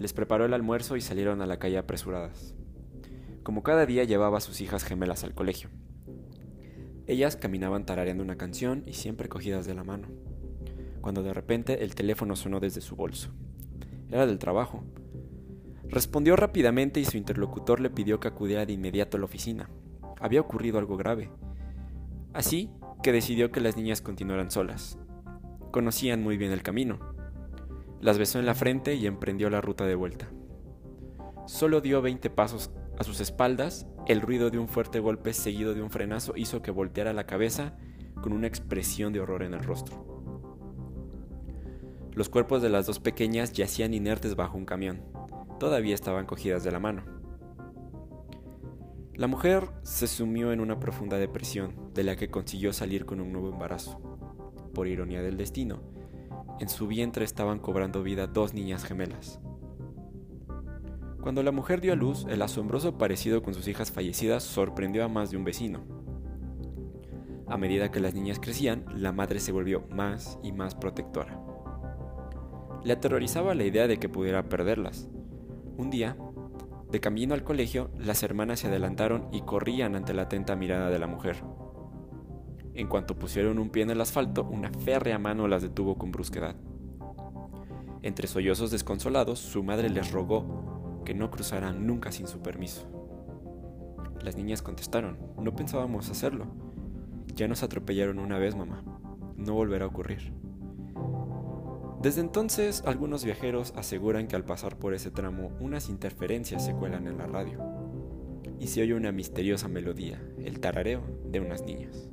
Les preparó el almuerzo y salieron a la calle apresuradas. Como cada día llevaba a sus hijas gemelas al colegio. Ellas caminaban tarareando una canción y siempre cogidas de la mano, cuando de repente el teléfono sonó desde su bolso. Era del trabajo. Respondió rápidamente y su interlocutor le pidió que acudiera de inmediato a la oficina. Había ocurrido algo grave. Así que decidió que las niñas continuaran solas. Conocían muy bien el camino. Las besó en la frente y emprendió la ruta de vuelta. Solo dio 20 pasos a sus espaldas, el ruido de un fuerte golpe seguido de un frenazo hizo que volteara la cabeza con una expresión de horror en el rostro. Los cuerpos de las dos pequeñas yacían inertes bajo un camión. Todavía estaban cogidas de la mano. La mujer se sumió en una profunda depresión, de la que consiguió salir con un nuevo embarazo. Por ironía del destino, en su vientre estaban cobrando vida dos niñas gemelas. Cuando la mujer dio a luz, el asombroso parecido con sus hijas fallecidas sorprendió a más de un vecino. A medida que las niñas crecían, la madre se volvió más y más protectora. Le aterrorizaba la idea de que pudiera perderlas. Un día, de camino al colegio, las hermanas se adelantaron y corrían ante la atenta mirada de la mujer. En cuanto pusieron un pie en el asfalto, una férrea mano las detuvo con brusquedad. Entre sollozos desconsolados, su madre les rogó que no cruzaran nunca sin su permiso. Las niñas contestaron, no pensábamos hacerlo. Ya nos atropellaron una vez, mamá. No volverá a ocurrir. Desde entonces, algunos viajeros aseguran que al pasar por ese tramo unas interferencias se cuelan en la radio y se oye una misteriosa melodía, el tarareo de unas niñas.